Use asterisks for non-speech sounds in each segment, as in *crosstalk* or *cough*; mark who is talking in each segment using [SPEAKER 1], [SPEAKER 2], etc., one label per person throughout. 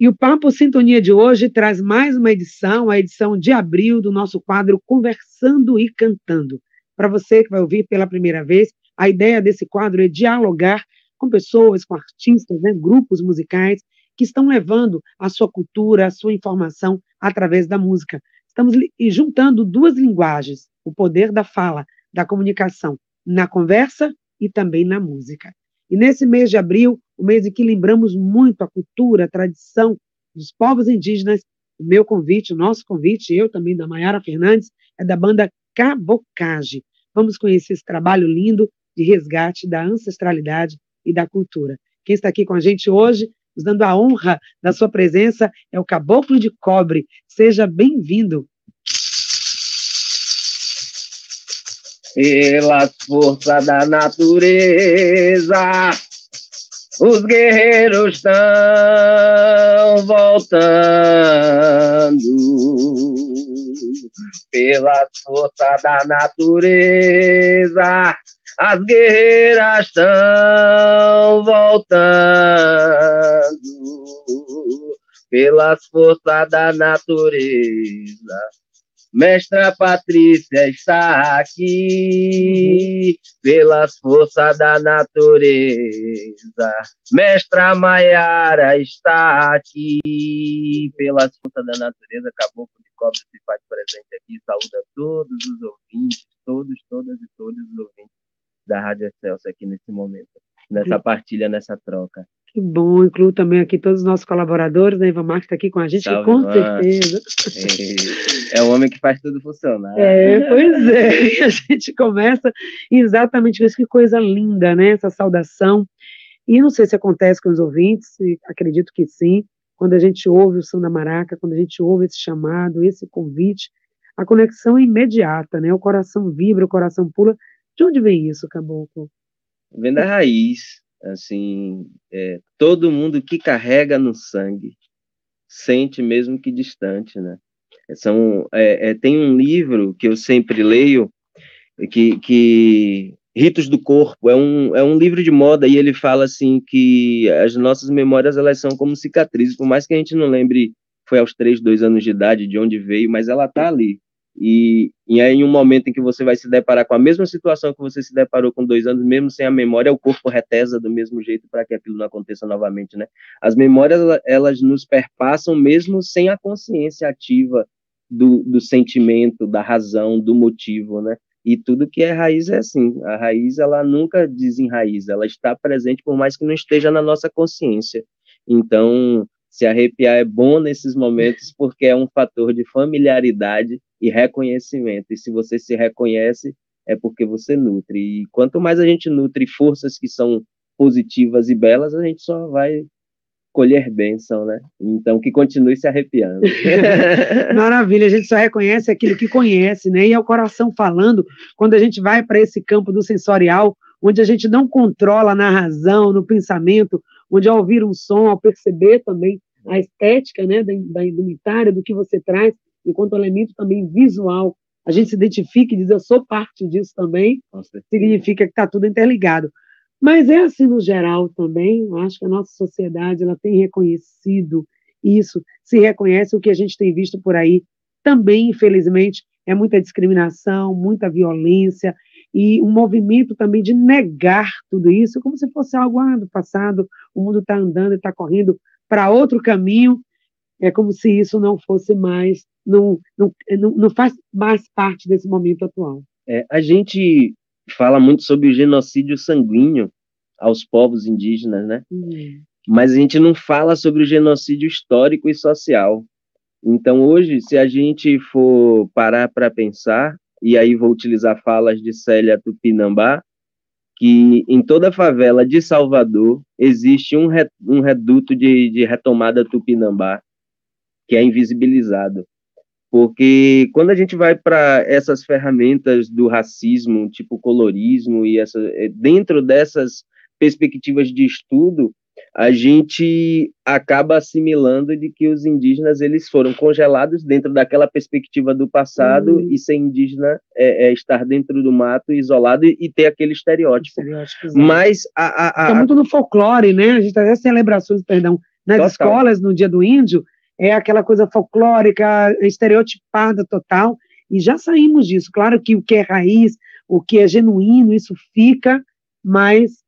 [SPEAKER 1] E o Papo Sintonia de hoje traz mais uma edição, a edição de abril do nosso quadro Conversando e Cantando. Para você que vai ouvir pela primeira vez, a ideia desse quadro é dialogar com pessoas, com artistas, né, grupos musicais que estão levando a sua cultura, a sua informação através da música. Estamos juntando duas linguagens, o poder da fala, da comunicação, na conversa e também na música. E nesse mês de abril, o mês em que lembramos muito a cultura, a tradição dos povos indígenas, o meu convite, o nosso convite, eu também, da Maiara Fernandes, é da banda Cabocage. Vamos conhecer esse trabalho lindo de resgate da ancestralidade e da cultura. Quem está aqui com a gente hoje, nos dando a honra da sua presença, é o Caboclo de Cobre. Seja bem-vindo.
[SPEAKER 2] pelas forças da natureza, os guerreiros estão voltando. Pelas forças da natureza, as guerreiras estão voltando. Pelas forças da natureza, Mestra Patrícia está aqui pelas forças da natureza. Mestra Maiara está aqui pelas forças da natureza. Caboclo de Cobre se faz presente aqui. Saúda todos os ouvintes, todos, todas e todos os ouvintes da Rádio Excelsior aqui nesse momento, nessa partilha, nessa troca.
[SPEAKER 1] Que bom, incluo também aqui todos os nossos colaboradores, né? Ivan Marques está aqui com a gente, Salve, com Ivan. certeza.
[SPEAKER 2] É, é, o homem que faz tudo funcionar.
[SPEAKER 1] É, pois é, e *laughs* a gente começa exatamente isso, que coisa linda, né? Essa saudação. E não sei se acontece com os ouvintes, acredito que sim, quando a gente ouve o som da maraca, quando a gente ouve esse chamado, esse convite, a conexão é imediata, né? O coração vibra, o coração pula. De onde vem isso, Caboclo?
[SPEAKER 2] Vem da raiz, assim, é, todo mundo que carrega no sangue sente mesmo que distante, né? São, é, é, tem um livro que eu sempre leio que, que Ritos do Corpo é um, é um livro de moda e ele fala assim que as nossas memórias elas são como cicatrizes, por mais que a gente não lembre foi aos três, dois anos de idade de onde veio, mas ela tá ali. E, e aí, em um momento em que você vai se deparar com a mesma situação que você se deparou com dois anos, mesmo sem a memória, o corpo retesa do mesmo jeito para que aquilo não aconteça novamente, né? As memórias, elas nos perpassam mesmo sem a consciência ativa do, do sentimento, da razão, do motivo, né? E tudo que é raiz é assim. A raiz, ela nunca desenraiza, ela está presente por mais que não esteja na nossa consciência. Então, se arrepiar é bom nesses momentos porque é um fator de familiaridade e reconhecimento. E se você se reconhece, é porque você nutre. E quanto mais a gente nutre forças que são positivas e belas, a gente só vai colher bênção, né? Então, que continue se arrepiando. *laughs*
[SPEAKER 1] Maravilha, a gente só reconhece aquilo que conhece, né? E é o coração falando, quando a gente vai para esse campo do sensorial, onde a gente não controla na razão, no pensamento, onde ao ouvir um som, ao perceber também a estética, né, da, da indumentária, do que você traz, enquanto elemento também visual, a gente se identifica e diz, eu sou parte disso também, significa que está tudo interligado. Mas é assim no geral também, eu acho que a nossa sociedade ela tem reconhecido isso, se reconhece o que a gente tem visto por aí, também, infelizmente, é muita discriminação, muita violência, e um movimento também de negar tudo isso, como se fosse algo ah, do passado, o mundo está andando e está correndo para outro caminho, é como se isso não fosse mais, não, não, não faz mais parte desse momento atual.
[SPEAKER 2] É, a gente fala muito sobre o genocídio sanguíneo aos povos indígenas, né? Hum. Mas a gente não fala sobre o genocídio histórico e social. Então, hoje, se a gente for parar para pensar, e aí vou utilizar falas de Célia Tupinambá, que em toda a favela de Salvador existe um, re, um reduto de, de retomada Tupinambá, que é invisibilizado. Porque quando a gente vai para essas ferramentas do racismo, tipo colorismo, e essa, é, dentro dessas perspectivas de estudo, a gente acaba assimilando de que os indígenas eles foram congelados dentro daquela perspectiva do passado uhum. e ser indígena é, é, estar dentro do mato isolado e, e ter aquele estereótipo. Mas a, a, a,
[SPEAKER 1] Está muito no folclore, né? A gente tem as celebrações, perdão, nas Total. escolas no Dia do Índio, é aquela coisa folclórica, estereotipada total, e já saímos disso. Claro que o que é raiz, o que é genuíno, isso fica, mas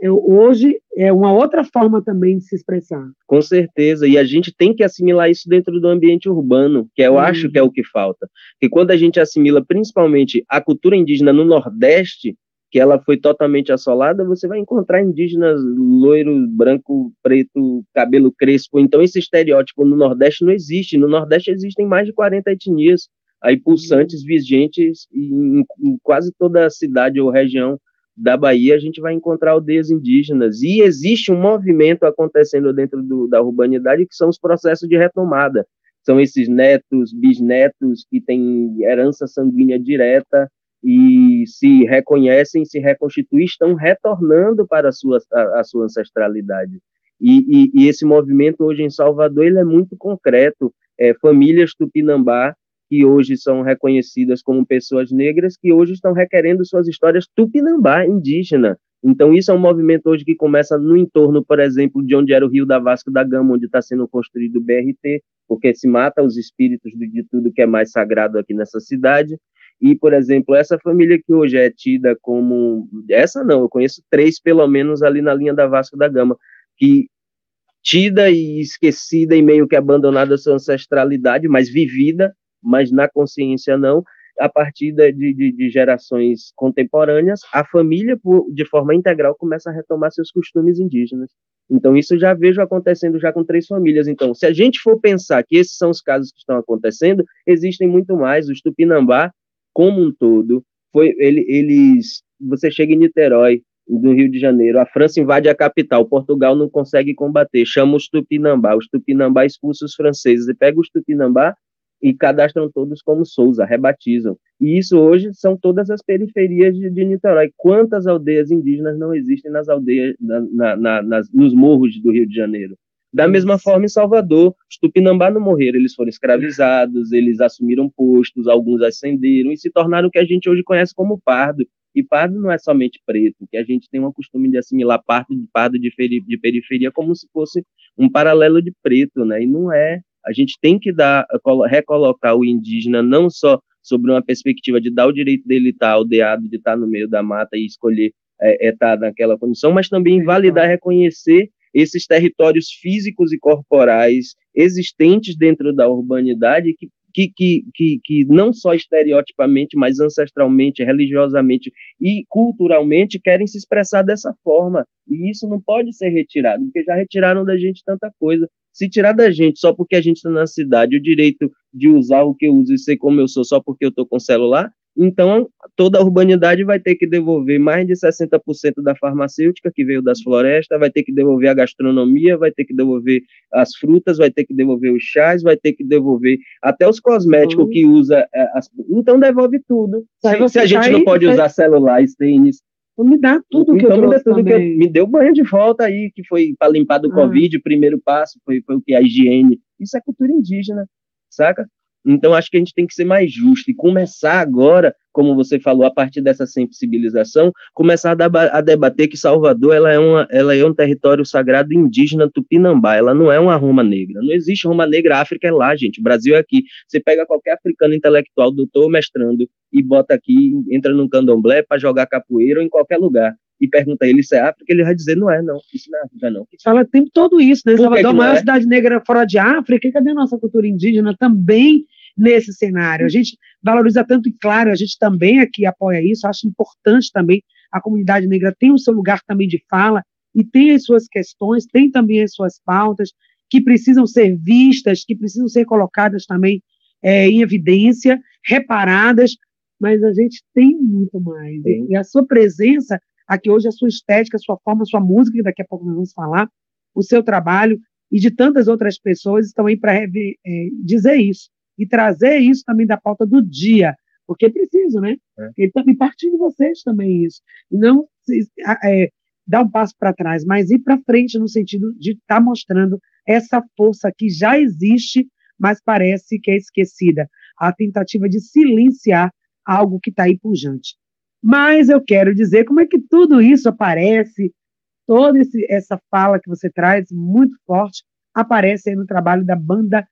[SPEAKER 1] eu, hoje é uma outra forma também de se expressar.
[SPEAKER 2] Com certeza, e a gente tem que assimilar isso dentro do ambiente urbano, que eu uhum. acho que é o que falta. Que quando a gente assimila principalmente a cultura indígena no Nordeste, que ela foi totalmente assolada, você vai encontrar indígenas loiro, branco, preto, cabelo crespo. Então, esse estereótipo no Nordeste não existe. No Nordeste existem mais de 40 etnias aí pulsantes, vigentes em, em quase toda a cidade ou região da Bahia, a gente vai encontrar aldeias indígenas. E existe um movimento acontecendo dentro do, da urbanidade que são os processos de retomada. São esses netos, bisnetos que têm herança sanguínea direta e se reconhecem, se reconstituem, estão retornando para a sua, a, a sua ancestralidade. E, e, e, esse movimento hoje em Salvador ele é muito concreto. É, famílias tupinambá que hoje são reconhecidas como pessoas negras, que hoje estão requerendo suas histórias tupinambá, indígena. Então, isso é um movimento hoje que começa no entorno, por exemplo, de onde era o Rio da Vasco da Gama, onde está sendo construído o BRT, porque se mata os espíritos de tudo que é mais sagrado aqui nessa cidade. E, por exemplo, essa família que hoje é tida como. Essa não, eu conheço três, pelo menos, ali na linha da Vasco da Gama, que tida e esquecida e meio que abandonada a sua ancestralidade, mas vivida mas na consciência não, a partir de, de, de gerações contemporâneas, a família, de forma integral, começa a retomar seus costumes indígenas. Então, isso eu já vejo acontecendo já com três famílias. Então, se a gente for pensar que esses são os casos que estão acontecendo, existem muito mais. O Tupinambá, como um todo, foi ele, eles. Você chega em Niterói, do Rio de Janeiro, a França invade a capital, Portugal não consegue combater, chama os Tupinambá, os Tupinambá expulsam os franceses, e pega os Tupinambá e cadastram todos como Souza, rebatizam. E isso hoje são todas as periferias de, de Niterói. Quantas aldeias indígenas não existem nas aldeias, na, na, na, nas, nos morros do Rio de Janeiro? Da mesma forma, em Salvador, os Tupinambá não morreram, eles foram escravizados, eles assumiram postos, alguns ascenderam e se tornaram o que a gente hoje conhece como pardo. E pardo não é somente preto, que a gente tem um costume de assimilar pardo de pardo de, de periferia como se fosse um paralelo de preto, né? E não é. A gente tem que dar, recolocar o indígena não só sobre uma perspectiva de dar o direito dele estar aldeado, de estar no meio da mata e escolher é, é estar naquela condição, mas também validar, reconhecer esses territórios físicos e corporais existentes dentro da urbanidade que que, que, que, que não só estereotipamente, mas ancestralmente, religiosamente e culturalmente querem se expressar dessa forma. E isso não pode ser retirado, porque já retiraram da gente tanta coisa. Se tirar da gente só porque a gente está na cidade o direito de usar o que eu uso e ser como eu sou só porque eu estou com celular, então, toda a urbanidade vai ter que devolver mais de 60% da farmacêutica que veio das florestas, vai ter que devolver a gastronomia, vai ter que devolver as frutas, vai ter que devolver os chás, vai ter que devolver até os cosméticos uhum. que usa. É, as... Então, devolve tudo. Se, se, a gente não pode usar celulares, tênis.
[SPEAKER 1] Me dá tudo que então, eu me dá tudo que eu,
[SPEAKER 2] me deu banho de volta aí, que foi para limpar do ah. Covid, o primeiro passo foi, foi o que? A higiene. Isso é cultura indígena, saca? Então, acho que a gente tem que ser mais justo e começar agora, como você falou, a partir dessa sensibilização, começar a, debater que Salvador ela é, uma, ela é um território sagrado indígena tupinambá, ela não é uma Roma negra. Não existe Roma negra, a África é lá, gente. O Brasil é aqui. Você pega qualquer africano intelectual, doutor, mestrando, e bota aqui, entra num candomblé para jogar capoeira ou em qualquer lugar e pergunta a ele se é África, ele vai dizer, não é, não, isso não é África, não.
[SPEAKER 1] Fala o tempo todo isso, né? Salvador, é a maior é? cidade negra fora de África, cadê a nossa cultura indígena também nesse cenário. A gente valoriza tanto, e claro, a gente também aqui apoia isso, acho importante também, a comunidade negra tem o seu lugar também de fala e tem as suas questões, tem também as suas pautas que precisam ser vistas, que precisam ser colocadas também é, em evidência, reparadas, mas a gente tem muito mais. Sim. E a sua presença aqui hoje, a sua estética, a sua forma, a sua música, que daqui a pouco nós vamos falar, o seu trabalho e de tantas outras pessoas estão aí para é, dizer isso e trazer isso também da pauta do dia, porque é preciso, né? É. E, e partir de vocês também isso. Não é, dar um passo para trás, mas ir para frente no sentido de estar tá mostrando essa força que já existe, mas parece que é esquecida. A tentativa de silenciar algo que está aí pujante. Mas eu quero dizer como é que tudo isso aparece, toda esse, essa fala que você traz, muito forte, aparece aí no trabalho da banda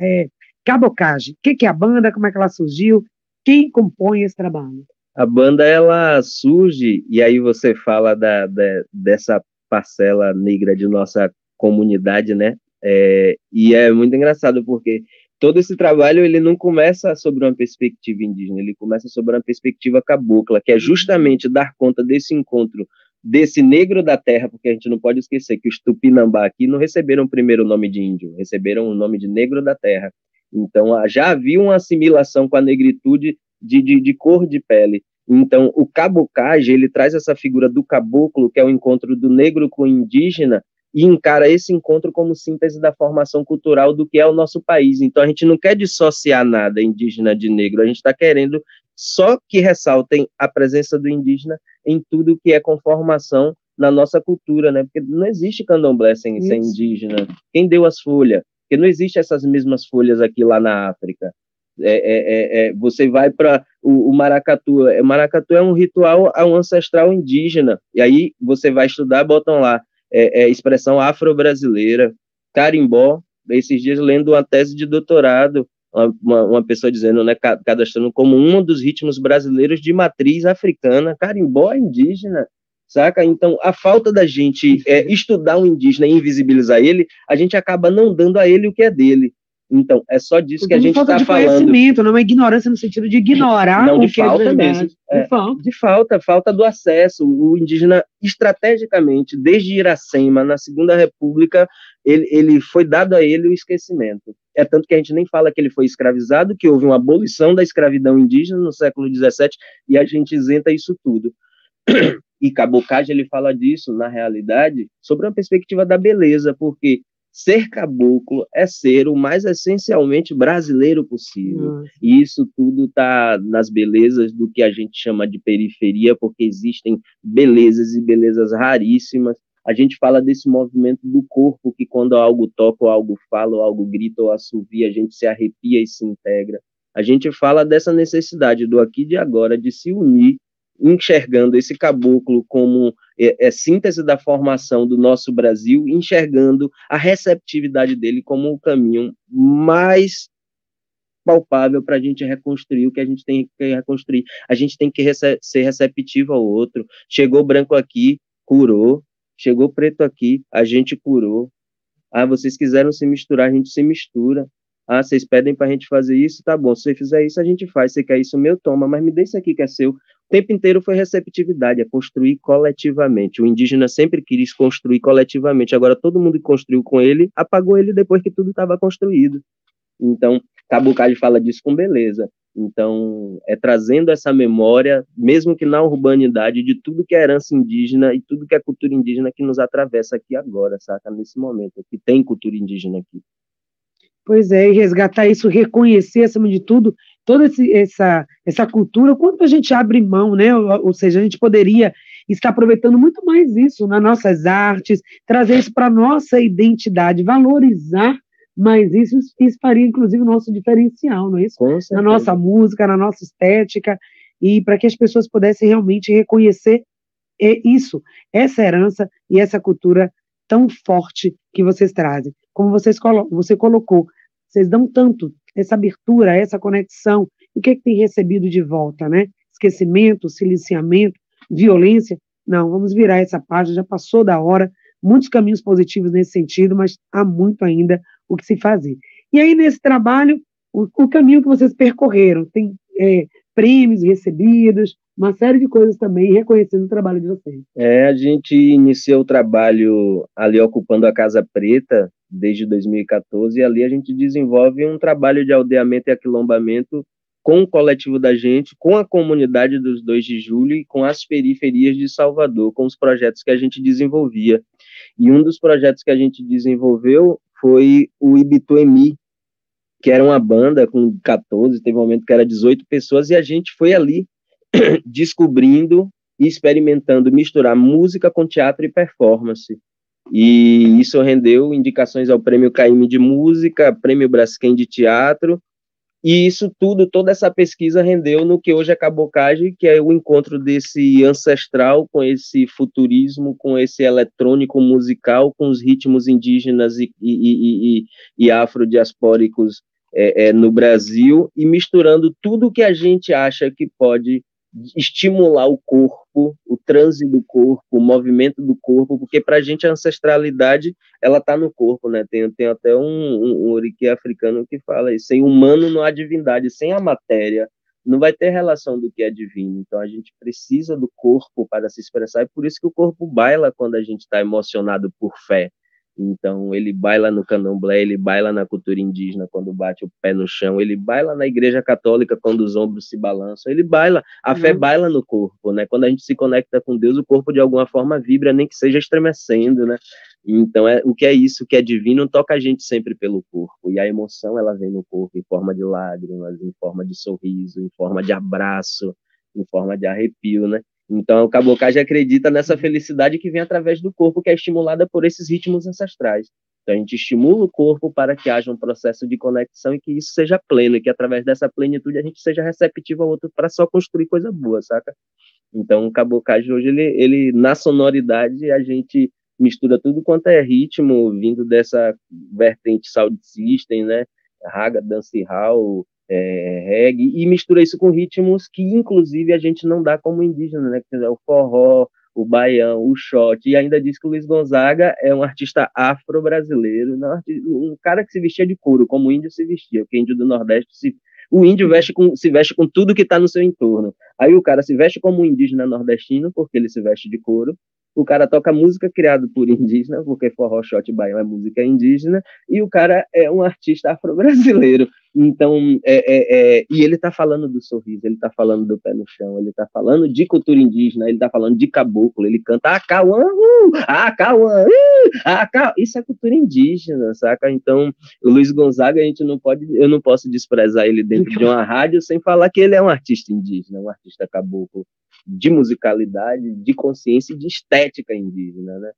[SPEAKER 1] é, Cabocage. O que, que é a banda? Como é que ela surgiu? Quem compõe esse trabalho?
[SPEAKER 2] A banda ela surge e aí você fala da, da dessa parcela negra de nossa comunidade, né? É, e é muito engraçado porque todo esse trabalho ele não começa sobre uma perspectiva indígena, ele começa sobre uma perspectiva cabocla, que é justamente dar conta desse encontro desse negro da terra, porque a gente não pode esquecer que os Tupinambá aqui não receberam o primeiro nome de índio, receberam o nome de negro da terra. Então já havia uma assimilação com a negritude de, de, de cor de pele. Então, o cabocage, ele traz essa figura do caboclo, que é o encontro do negro com o indígena, e encara esse encontro como síntese da formação cultural do que é o nosso país. Então, a gente não quer dissociar nada indígena de negro, a gente está querendo só que ressaltem a presença do indígena em tudo que é conformação na nossa cultura, né? Porque não existe candomblé sem, sem indígena. Quem deu as folhas? Porque não existe essas mesmas folhas aqui lá na África. É, é, é, é você vai para o, o, maracatu. O maracatu é um ritual é ancestral indígena. E aí você vai estudar, botam lá é, é, expressão afro-brasileira, carimbó. Esses dias lendo uma tese de doutorado, uma, uma pessoa dizendo, né, cadastrando como um dos ritmos brasileiros de matriz africana, carimbó é indígena, saca? Então, a falta da gente é, estudar o indígena e invisibilizar ele, a gente acaba não dando a ele o que é dele. Então, é só disso que a gente está falando.
[SPEAKER 1] conhecimento, não é ignorância no sentido de ignorar
[SPEAKER 2] não,
[SPEAKER 1] de
[SPEAKER 2] o falta
[SPEAKER 1] que é
[SPEAKER 2] mesmo.
[SPEAKER 1] É, de, falta.
[SPEAKER 2] de falta, falta do acesso. O indígena, estrategicamente, desde Iracema, na Segunda República, ele, ele foi dado a ele o esquecimento. É tanto que a gente nem fala que ele foi escravizado, que houve uma abolição da escravidão indígena no século XVII, e a gente isenta isso tudo. *clears throat* E Cabocage, ele fala disso, na realidade, sobre uma perspectiva da beleza, porque ser caboclo é ser o mais essencialmente brasileiro possível. E isso tudo está nas belezas do que a gente chama de periferia, porque existem belezas e belezas raríssimas. A gente fala desse movimento do corpo, que quando algo toca, ou algo fala, ou algo grita, ou assovia, a gente se arrepia e se integra. A gente fala dessa necessidade do aqui e de agora, de se unir enxergando esse caboclo como é, é, síntese da formação do nosso Brasil, enxergando a receptividade dele como o caminho mais palpável para a gente reconstruir o que a gente tem que reconstruir. A gente tem que rece ser receptivo ao outro. Chegou branco aqui, curou. Chegou preto aqui, a gente curou. Ah, vocês quiseram se misturar, a gente se mistura. Ah, vocês pedem para a gente fazer isso, tá bom. Se você fizer isso, a gente faz. Você quer isso meu, toma, mas me dê isso aqui que é seu. O tempo inteiro foi receptividade, é construir coletivamente. O indígena sempre quis construir coletivamente. Agora, todo mundo que construiu com ele, apagou ele depois que tudo estava construído. Então, Cabucade fala disso com beleza. Então, é trazendo essa memória, mesmo que na urbanidade, de tudo que é herança indígena e tudo que é cultura indígena que nos atravessa aqui agora, saca? Nesse momento, que tem cultura indígena aqui.
[SPEAKER 1] Pois é, e resgatar isso, reconhecer, acima de tudo, toda esse, essa, essa cultura, quanto a gente abre mão, né? Ou, ou, seja, a gente poderia estar aproveitando muito mais isso nas nossas artes, trazer isso para a nossa identidade, valorizar mais isso, isso faria, inclusive, o nosso diferencial, não é isso? Na nossa música, na nossa estética, e para que as pessoas pudessem realmente reconhecer é, isso, essa herança e essa cultura tão forte que vocês trazem. Como vocês colo você colocou, vocês dão tanto essa abertura, essa conexão. O que, é que tem recebido de volta, né? Esquecimento, silenciamento, violência. Não, vamos virar essa página, já passou da hora. Muitos caminhos positivos nesse sentido, mas há muito ainda o que se fazer. E aí, nesse trabalho, o, o caminho que vocês percorreram, tem é, prêmios recebidos, uma série de coisas também, reconhecendo o trabalho de vocês.
[SPEAKER 2] É, a gente iniciou o trabalho ali ocupando a Casa Preta, desde 2014, e ali a gente desenvolve um trabalho de aldeamento e aquilombamento com o coletivo da gente, com a comunidade dos 2 de julho e com as periferias de Salvador, com os projetos que a gente desenvolvia. E um dos projetos que a gente desenvolveu foi o Ibituemi, que era uma banda com 14, teve um momento que era 18 pessoas, e a gente foi ali *clears throat* descobrindo e experimentando misturar música com teatro e performance. E isso rendeu indicações ao Prêmio Caime de Música, Prêmio Braskem de Teatro, E isso tudo, toda essa pesquisa rendeu no que hoje é cabocagem, que é o encontro desse ancestral com esse futurismo, com esse eletrônico musical, com os ritmos indígenas e, e, e, e, afrodiaspóricos é, é, no Brasil, e misturando tudo que a gente acha que pode estimular o corpo, o transe do corpo, o movimento do corpo, porque para a gente a ancestralidade ela está no corpo, né? Tem, tem até um, um, um africano que fala isso, sem humano não há divindade, sem a matéria não vai ter relação do que é divino. Então a gente precisa do corpo para se expressar, e por isso que o corpo baila quando a gente está emocionado por fé. Então, ele baila no candomblé, ele baila na cultura indígena quando bate o pé no chão, ele baila na igreja católica quando os ombros se balançam, ele baila, a uhum. fé baila no corpo, né? Quando a gente se conecta com Deus, o corpo de alguma forma vibra, nem que seja estremecendo, né? Então, é, o que é isso, o que é divino, toca a gente sempre pelo corpo, e a emoção, ela vem no corpo em forma de lágrimas, em forma de sorriso, em forma de abraço, em forma de arrepio, né? Então, o cabocage acredita nessa felicidade que vem através do corpo, que é estimulada por esses ritmos ancestrais. Então, a gente estimula o corpo para que haja um processo de conexão e que isso seja pleno, e que através dessa plenitude a gente seja receptivo ao outro para só construir coisa boa, saca? Então, o cabocage hoje, ele, ele na sonoridade, a gente mistura tudo quanto é ritmo, vindo dessa vertente sound system, né? Raga, dancehall, é, reggae, e mistura isso com ritmos que, inclusive, a gente não dá como indígena, né? É o forró, o baião, o shot, e ainda diz que o Luiz Gonzaga é um artista afro-brasileiro, um cara que se vestia de couro, como o índio se vestia, porque índio do Nordeste se o índio veste com, se veste com tudo que está no seu entorno. Aí o cara se veste como um indígena nordestino, porque ele se veste de couro, o cara toca música criada por indígena, porque forró, shot, baião é música indígena, e o cara é um artista afro-brasileiro. Então, é, é, é, e ele está falando do sorriso, ele está falando do pé no chão, ele está falando de cultura indígena, ele está falando de caboclo, ele canta Acauã, uh, Acauã, uh, Acau. Isso é cultura indígena, saca? Então, o Luiz Gonzaga, a gente não pode, eu não posso desprezar ele dentro de uma rádio sem falar que ele é um artista indígena, um artista caboclo de musicalidade, de consciência e de estética indígena, né?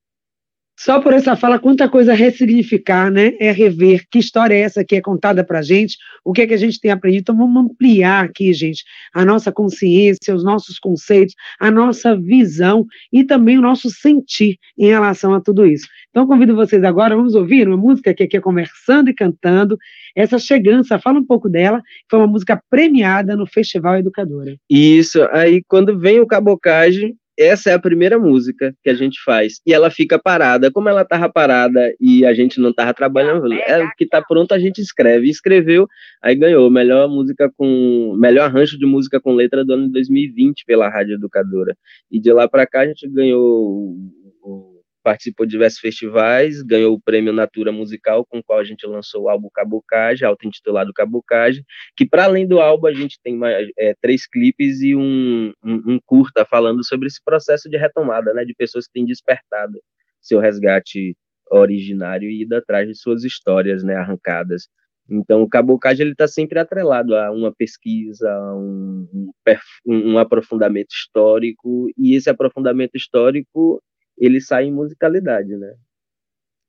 [SPEAKER 1] Só por essa fala, quanta coisa ressignificar, né? É rever que história é essa que é contada para gente, o que é que a gente tem aprendido. Então, vamos ampliar aqui, gente, a nossa consciência, os nossos conceitos, a nossa visão e também o nosso sentir em relação a tudo isso. Então, convido vocês agora, vamos ouvir uma música que aqui é Conversando e Cantando, essa Chegança, fala um pouco dela, foi uma música premiada no Festival Educadora.
[SPEAKER 2] Isso, aí quando vem o cabocagem, essa é a primeira música que a gente faz. E ela fica parada. Como ela estava parada e a gente não estava trabalhando, é o que está pronto a gente escreve. Escreveu, aí ganhou melhor música com melhor arranjo de música com letra do ano de 2020 pela Rádio Educadora. E de lá para cá a gente ganhou o participou de diversos festivais, ganhou o prêmio Natura Musical, com o qual a gente lançou o álbum Cabocage, auto-intitulado Cabocage, que para além do álbum a gente tem é, três clipes e um, um, um, curta falando sobre esse processo de retomada, né, de pessoas que têm despertado seu resgate originário e ido atrás de suas histórias, né, arrancadas. Então, o cabocage ele está sempre atrelado a uma pesquisa, a um, um, um aprofundamento histórico, e esse aprofundamento histórico ele sai em musicalidade, né?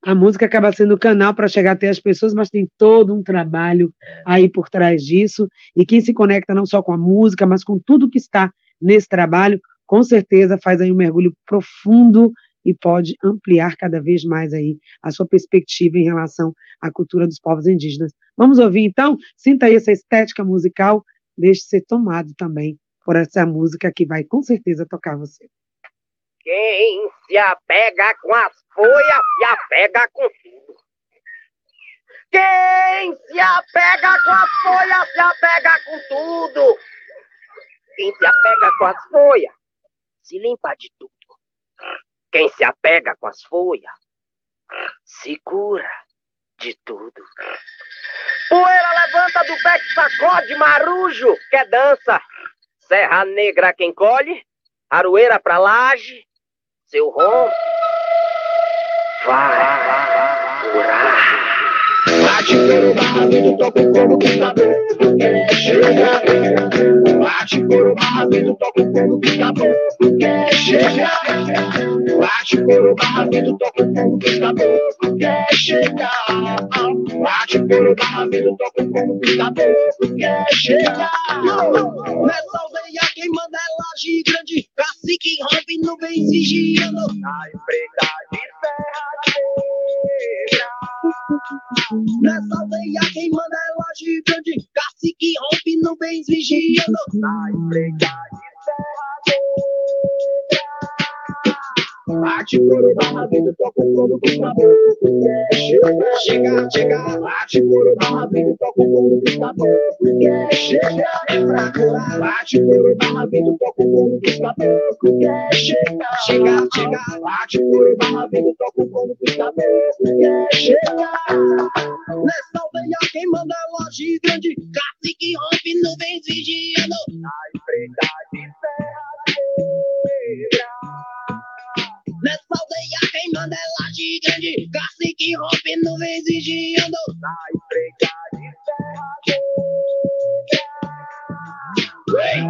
[SPEAKER 1] A música acaba sendo o canal para chegar até as pessoas, mas tem todo um trabalho aí por trás disso. E quem se conecta não só com a música, mas com tudo que está nesse trabalho, com certeza faz aí um mergulho profundo e pode ampliar cada vez mais aí a sua perspectiva em relação à cultura dos povos indígenas. Vamos ouvir então? Sinta aí essa estética musical, deixe ser tomado também por essa música que vai com certeza tocar você.
[SPEAKER 3] Quem se apega com as folhas, se apega com tudo. Quem se apega com as folhas, se apega com tudo. Quem se apega com as folhas, se limpa de tudo. Quem se apega com as folhas, se cura de tudo. Poeira levanta do pé que sacode, marujo, quer dança. Serra negra quem colhe, aroeira pra laje, seu rom vai curar. Bate couro barravido, toca o couro que tá bom, quer chegar. Bate couro barravido, toca o couro que tá bom, quer chegar. Bate couro barravido, toca o couro que tá bom, quer chegar. Bate couro barravido, toca o couro que tá bom, quer chegar. Nessa aldeia quem manda é laje grande, cacique, rompe nuvens vigiando. A empreita de terra Nessa aldeia quem manda é laje grande, cacique, rompe nuvens vigiando. A empreita de terra Bate couro, vida, toca o couro com tá Chega, chega. Bate couro, vida, toca o couro com tá Chega, pra curar. Bate couro, vida, toca o couro com tá Chega, chega, chega. Bate couro, vida, toca o couro com tá Chega. Nessa aldeia quem manda é loja grande, cacique rompe nuvens vigiando. É laje grande Cacique rompe nuvens vigiando Na emprega de Vem,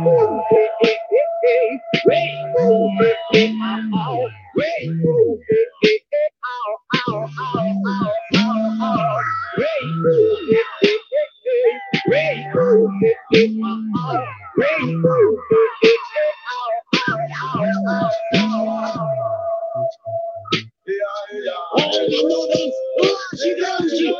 [SPEAKER 3] Onde nuvens, laje grande,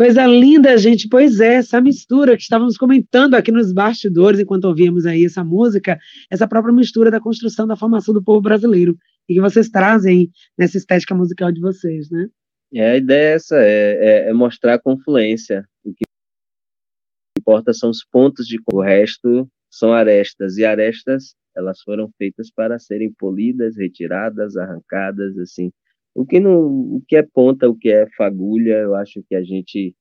[SPEAKER 1] Coisa linda, gente. Pois é, essa mistura que estávamos comentando aqui nos bastidores, enquanto ouvíamos aí essa música, essa própria mistura da construção da formação do povo brasileiro, e que vocês trazem nessa estética musical de vocês, né?
[SPEAKER 2] É, a ideia é essa, é, é, é mostrar a confluência. O que importa são os pontos de o resto são arestas, e arestas, elas foram feitas para serem polidas, retiradas, arrancadas, assim, o que não, o que é ponta, o que é fagulha, eu acho que a gente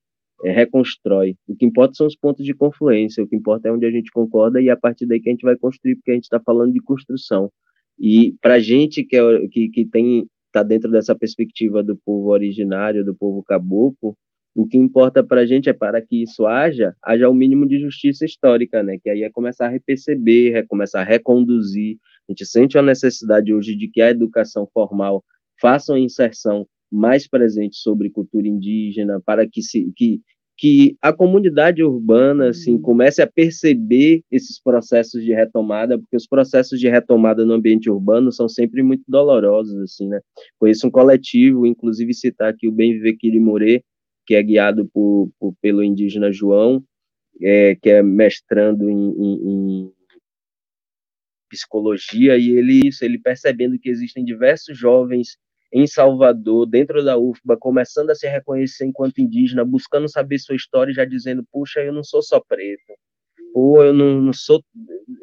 [SPEAKER 2] é, reconstrói. O que importa são os pontos de confluência. O que importa é onde a gente concorda e é a partir daí que a gente vai construir, porque a gente está falando de construção. E para a gente que, é, que, que tem está dentro dessa perspectiva do povo originário, do povo caboclo, o que importa para a gente é para que isso haja, haja o mínimo de justiça histórica, né? Que aí é começar a reperceber, é começar a reconduzir. A gente sente a necessidade hoje de que a educação formal façam a inserção mais presente sobre cultura indígena, para que, se, que, que a comunidade urbana assim, comece a perceber esses processos de retomada, porque os processos de retomada no ambiente urbano são sempre muito dolorosos. Assim, né? Conheço um coletivo, inclusive citar aqui o Bem Viver Quirimurê, que é guiado por, por, pelo indígena João, é, que é mestrando em, em, em psicologia, e ele, isso, ele percebendo que existem diversos jovens em Salvador, dentro da UFBA, começando a se reconhecer enquanto indígena, buscando saber sua história e já dizendo, puxa, eu não sou só preto, ou eu não, não sou,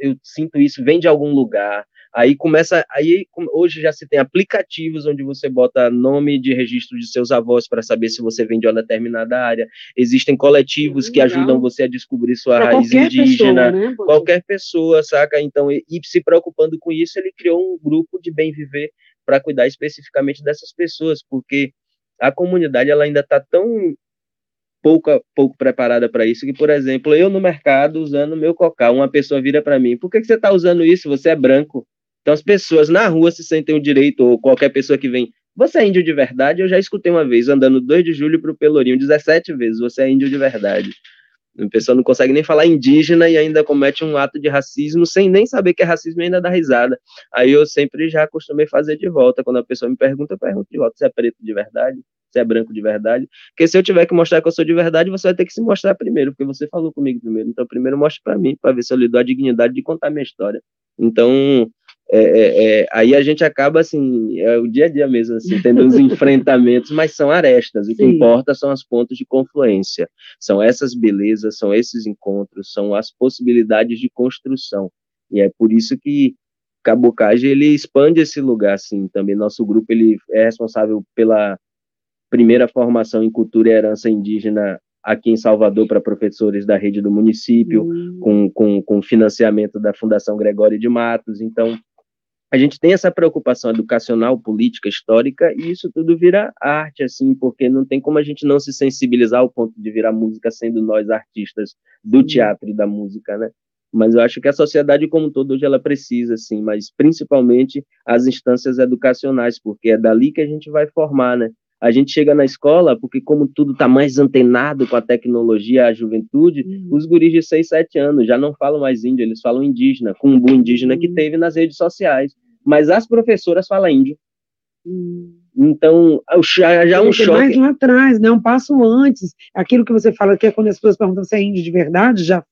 [SPEAKER 2] eu sinto isso, vem de algum lugar. Aí começa, aí hoje já se tem aplicativos onde você bota nome de registro de seus avós para saber se você vem de uma determinada área. Existem coletivos que ajudam você a descobrir sua pra raiz indígena. Pessoa, né? Qualquer pessoa, saca? Então, e, e se preocupando com isso, ele criou um grupo de bem viver para cuidar especificamente dessas pessoas, porque a comunidade ela ainda está tão pouco, pouco preparada para isso, que, por exemplo, eu no mercado usando meu cocal, uma pessoa vira para mim, por que, que você está usando isso? Você é branco. Então as pessoas na rua se sentem o direito, ou qualquer pessoa que vem, você é índio de verdade? Eu já escutei uma vez, andando 2 de julho para o Pelourinho, 17 vezes, você é índio de verdade. A pessoa não consegue nem falar indígena e ainda comete um ato de racismo sem nem saber que é racismo e ainda dá risada. Aí eu sempre já acostumei fazer de volta. Quando a pessoa me pergunta, eu pergunto de volta: você é preto de verdade? Você é branco de verdade? Porque se eu tiver que mostrar que eu sou de verdade, você vai ter que se mostrar primeiro, porque você falou comigo primeiro. Então, primeiro mostre para mim, para ver se eu lhe dou a dignidade de contar minha história. Então, é, é, é, aí a gente acaba assim, é o dia a dia mesmo, assim, tendo uns *laughs* enfrentamentos, mas são arestas. O Sim. que importa são as pontos de confluência, são essas belezas, são esses encontros, são as possibilidades de construção. E é por isso que Cabocage ele expande esse lugar, assim, também nosso grupo ele é responsável pela primeira formação em cultura e herança indígena aqui em Salvador para professores da rede do município, uhum. com, com, com financiamento da Fundação Gregório de Matos. Então, a gente tem essa preocupação educacional, política, histórica, e isso tudo vira arte, assim, porque não tem como a gente não se sensibilizar ao ponto de virar música sendo nós artistas do teatro e da música, né? Mas eu acho que a sociedade como um todo hoje ela precisa, assim, mas principalmente as instâncias educacionais, porque é dali que a gente vai formar, né? A gente chega na escola, porque como tudo está mais antenado com a tecnologia, a juventude, uhum. os guris de 6, 7 anos já não falam mais índio, eles falam indígena, com um boom indígena uhum. que teve nas redes sociais. Mas as professoras falam índio. Uhum. Então, já, já é um choque.
[SPEAKER 1] mais lá atrás, né? um passo antes. Aquilo que você fala que é quando as pessoas perguntam se é índio de verdade, já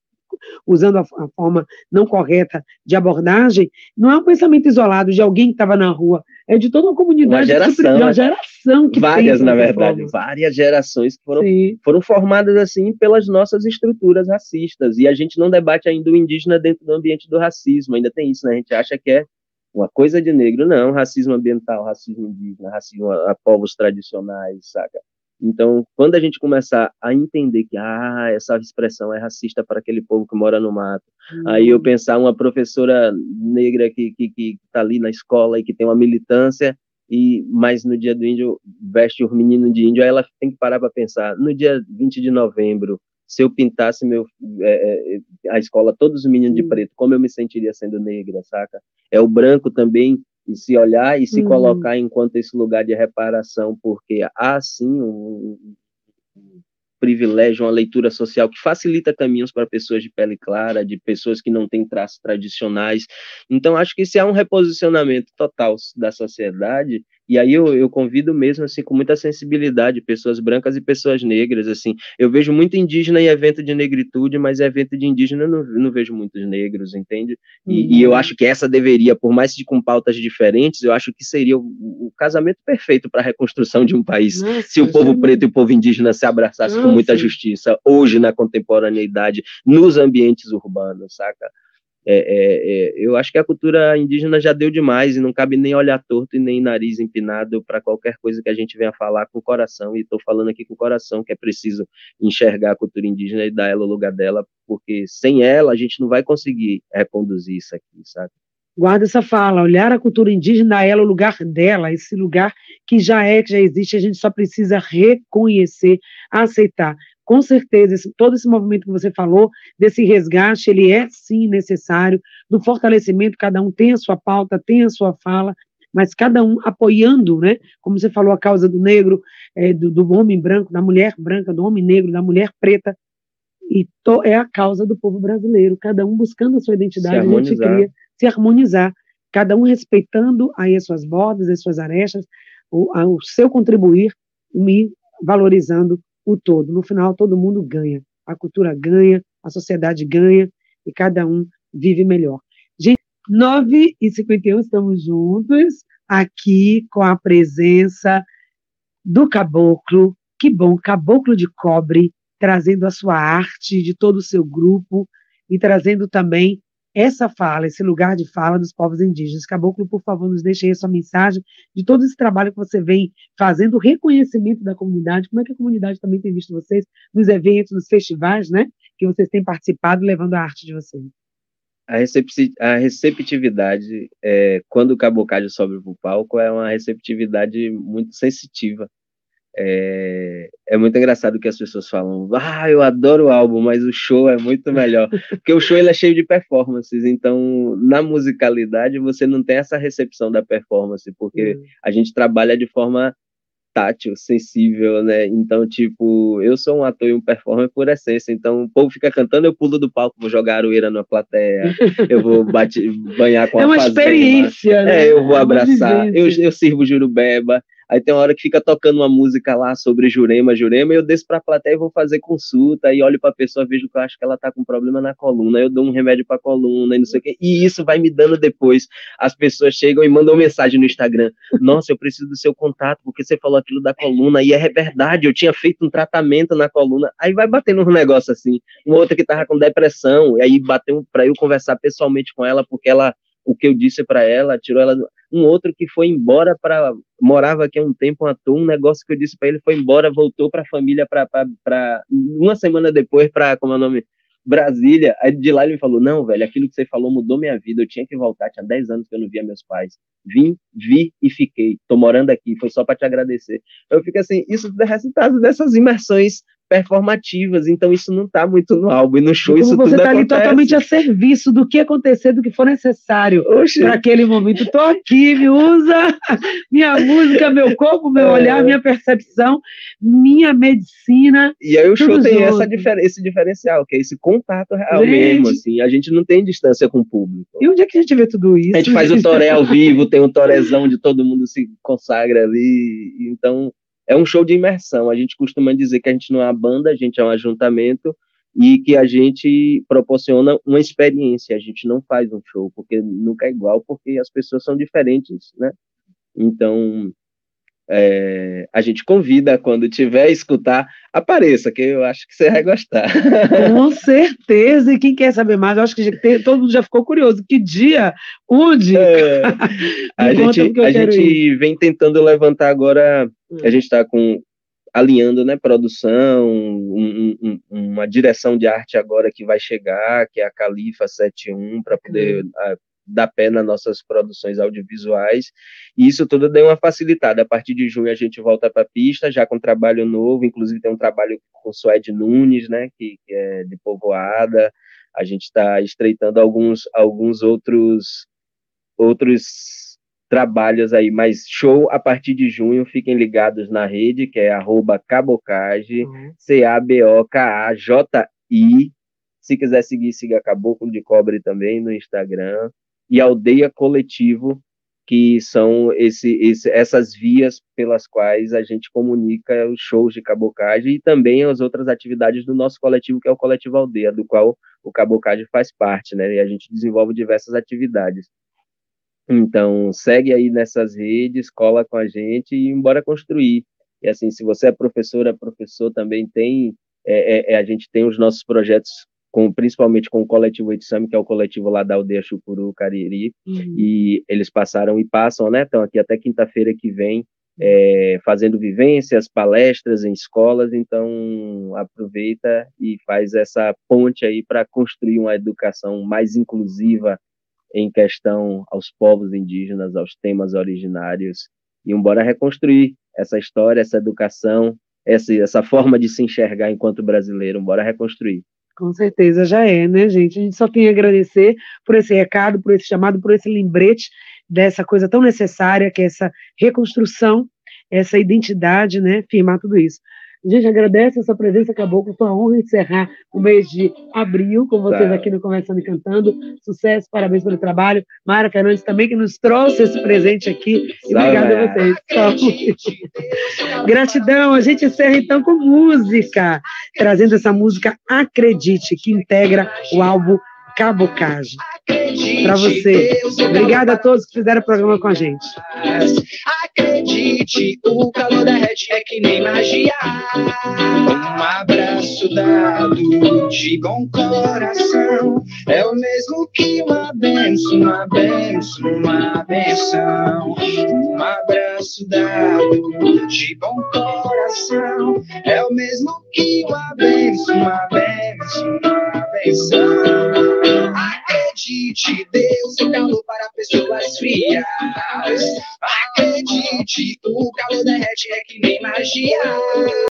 [SPEAKER 1] usando a, a, forma não correta de abordagem, não é um pensamento isolado de alguém que estava na rua, é de toda uma comunidade,
[SPEAKER 2] uma geração,
[SPEAKER 1] uma geração
[SPEAKER 2] que várias na verdade, forma. várias gerações que foram, foram formadas assim pelas nossas estruturas racistas e a gente não debate ainda o indígena dentro do ambiente do racismo, ainda tem isso, né? A gente acha que é uma coisa de negro, não, racismo ambiental, racismo indígena, racismo a povos tradicionais, saca? Então, quando a gente começar a entender que ah, essa expressão é racista para aquele povo que mora no mato, uhum. aí eu pensar uma professora negra que que que está ali na escola e que tem uma militância e mas no dia do índio veste o menino de índio, aí ela tem que parar para pensar. No dia 20 de novembro, se eu pintasse meu é, é, a escola todos os meninos de preto, como eu me sentiria sendo negra, saca? É o branco também e se olhar e se uhum. colocar enquanto esse lugar de reparação, porque há sim um, um, privilégio, uma leitura social que facilita caminhos para pessoas de pele clara, de pessoas que não têm traços tradicionais. Então, acho que se há um reposicionamento total da sociedade, e aí eu, eu convido mesmo, assim, com muita sensibilidade, pessoas brancas e pessoas negras, assim. Eu vejo muito indígena em evento de negritude, mas evento de indígena eu não, não vejo muitos negros, entende? E, uhum. e, eu acho que essa deveria, por mais de com pautas diferentes, eu acho que seria o, o casamento perfeito para a reconstrução de um país. Nossa, se o povo preto e o povo indígena se abraçassem com muita justiça, hoje na contemporaneidade, nos ambientes urbanos, saca? É, é, é, eu acho que a cultura indígena já deu demais e não cabe nem olhar torto e nem nariz empinado para qualquer coisa que a gente venha falar com o coração. E estou falando aqui com o coração que é preciso enxergar a cultura indígena e dar ela o lugar dela, porque sem ela a gente não vai conseguir reconduzir isso aqui, sabe?
[SPEAKER 1] Guarda essa fala, olhar a cultura indígena, ela o lugar dela, esse lugar que já é, que já existe, a gente só precisa reconhecer, aceitar com certeza, esse, todo esse movimento que você falou, desse resgate, ele é sim necessário, do fortalecimento, cada um tem a sua pauta, tem a sua fala, mas cada um apoiando, né, como você falou, a causa do negro, é, do, do, homem branco, da mulher branca, do homem negro, da mulher preta, e to, é a causa do povo brasileiro, cada um buscando a sua identidade, a gente cria, se harmonizar, cada um respeitando aí as suas bordas, as suas arestas, o, a, o seu contribuir, me valorizando o todo. No final, todo mundo ganha. A cultura ganha, a sociedade ganha e cada um vive melhor. Gente, 9 e 51 estamos juntos aqui com a presença do Caboclo. Que bom, Caboclo de Cobre, trazendo a sua arte de todo o seu grupo e trazendo também essa fala, esse lugar de fala dos povos indígenas. Caboclo, por favor, nos deixe aí a sua mensagem de todo esse trabalho que você vem fazendo, o reconhecimento da comunidade, como é que a comunidade também tem visto vocês nos eventos, nos festivais, né, que vocês têm participado, levando a arte de vocês.
[SPEAKER 2] A, receptividade, é, quando o cabocalho sobe para o palco, é uma receptividade muito sensitiva. É, é, muito engraçado que as pessoas falam, ah, eu adoro o álbum, mas o show é muito melhor. *laughs* Porque o show ele é cheio de performances, então na musicalidade você não tem essa recepção da performance, porque uhum. a gente trabalha de forma tátil, sensível, né? Então, tipo, eu sou um ator e um performer por essência. Então, o povo fica cantando, eu pulo do palco, vou jogar aroeira na plateia, *laughs* eu vou bate, banhar com
[SPEAKER 1] é
[SPEAKER 2] a É
[SPEAKER 1] uma experiência,
[SPEAKER 2] né? É, eu vou é abraçar, eu, eu sirvo jurubeba, Aí tem uma hora que fica tocando uma música lá sobre Jurema, Jurema, e eu desço para a plateia e vou fazer consulta, e olho para a pessoa, vejo que eu acho que ela está com problema na coluna, eu dou um remédio para a coluna, e não sei o quê, e isso vai me dando depois. As pessoas chegam e mandam mensagem no Instagram: Nossa, eu preciso do seu contato, porque você falou aquilo da coluna, e é verdade, eu tinha feito um tratamento na coluna. Aí vai batendo um negócio assim. Uma outra que estava com depressão, e aí bateu para eu conversar pessoalmente com ela, porque ela o que eu disse para ela, tirou ela. Um outro que foi embora para morava aqui há um tempo, um ator, um negócio que eu disse para ele foi embora, voltou para a família para uma semana depois para como é o nome Brasília. Aí de lá ele me falou: Não, velho, aquilo que você falou mudou minha vida. Eu tinha que voltar. Tinha 10 anos que eu não via meus pais. Vim, vi e fiquei. Tô morando aqui. Foi só para te agradecer. Eu fico assim: Isso é resultado dessas imersões performativas, então isso não está muito no álbum e no show isso
[SPEAKER 1] você
[SPEAKER 2] tudo
[SPEAKER 1] tá
[SPEAKER 2] ali
[SPEAKER 1] totalmente a serviço do que acontecer, do que for necessário para aquele momento. Tô aqui, me usa *laughs* minha música, meu corpo, meu é. olhar, minha percepção, minha medicina.
[SPEAKER 2] E aí o show tem essa difer esse diferencial, que é esse contato real gente. mesmo, assim, a gente não tem distância com o público.
[SPEAKER 1] E onde é que a gente vê tudo isso?
[SPEAKER 2] A gente faz o toré ao *laughs* vivo, tem um torezão de todo mundo se consagra ali, então é um show de imersão. A gente costuma dizer que a gente não é uma banda, a gente é um ajuntamento e que a gente proporciona uma experiência. A gente não faz um show porque nunca é igual, porque as pessoas são diferentes, né? Então, é, a gente convida, quando tiver escutar, apareça, que eu acho que você vai gostar. *laughs*
[SPEAKER 1] Com certeza, e quem quer saber mais, eu acho que já, todo mundo já ficou curioso. Que dia? Onde? É, *laughs*
[SPEAKER 2] a gente, a gente vem tentando levantar agora, hum. a gente está com alinhando né, produção, um, um, uma direção de arte agora que vai chegar, que é a Califa 71, para poder hum dar pé nas nossas produções audiovisuais, e isso tudo deu uma facilitada. A partir de junho a gente volta para a pista, já com trabalho novo, inclusive tem um trabalho com o Suede Nunes, né, que, que é de Povoada, a gente está estreitando alguns, alguns outros, outros trabalhos aí, mas show a partir de junho, fiquem ligados na rede, que é arroba cabocage, uhum. C-A-B-O-K-A-J-I, se quiser seguir, siga Caboclo de Cobre também no Instagram e aldeia coletivo, que são esse, esse, essas vias pelas quais a gente comunica os shows de cabocagem e também as outras atividades do nosso coletivo, que é o Coletivo Aldeia, do qual o cabocagem faz parte, né? E a gente desenvolve diversas atividades. Então, segue aí nessas redes, cola com a gente e embora construir. E assim, se você é professora, professor também tem, é, é, é a gente tem os nossos projetos com, principalmente com o coletivo Itsami, que é o coletivo lá da aldeia Chucuru, Cariri, uhum. e eles passaram e passam, né, estão aqui até quinta-feira que vem, é, fazendo vivências, palestras em escolas, então aproveita e faz essa ponte aí para construir uma educação mais inclusiva em questão aos povos indígenas, aos temas originários, e embora reconstruir essa história, essa educação, essa, essa forma de se enxergar enquanto brasileiro, bora reconstruir.
[SPEAKER 1] Com certeza já é, né, gente? A gente só tem a agradecer por esse recado, por esse chamado, por esse lembrete dessa coisa tão necessária que é essa reconstrução, essa identidade, né? Firmar tudo isso. A gente agradece a sua presença, acabou com sua honra encerrar o mês de abril com vocês tá. aqui no Conversando e Cantando. Sucesso, parabéns pelo trabalho. Mara Fernandes também que nos trouxe esse presente aqui. E obrigada a vocês. Gratidão. A gente encerra então com música, trazendo essa música Acredite, que integra o álbum Cabocagem. Para você. Obrigada a todos que fizeram o programa com a gente.
[SPEAKER 4] Acredite, o calor derrete é que nem magia. Um abraço dado de bom coração é o mesmo que uma benção, uma benção, uma benção. Um abraço dado de bom coração é o mesmo que uma benção, uma benção, uma benção. Acredite, Deus seu calor para a pessoa suas frias. Acredite, o calor derrete é que nem magia.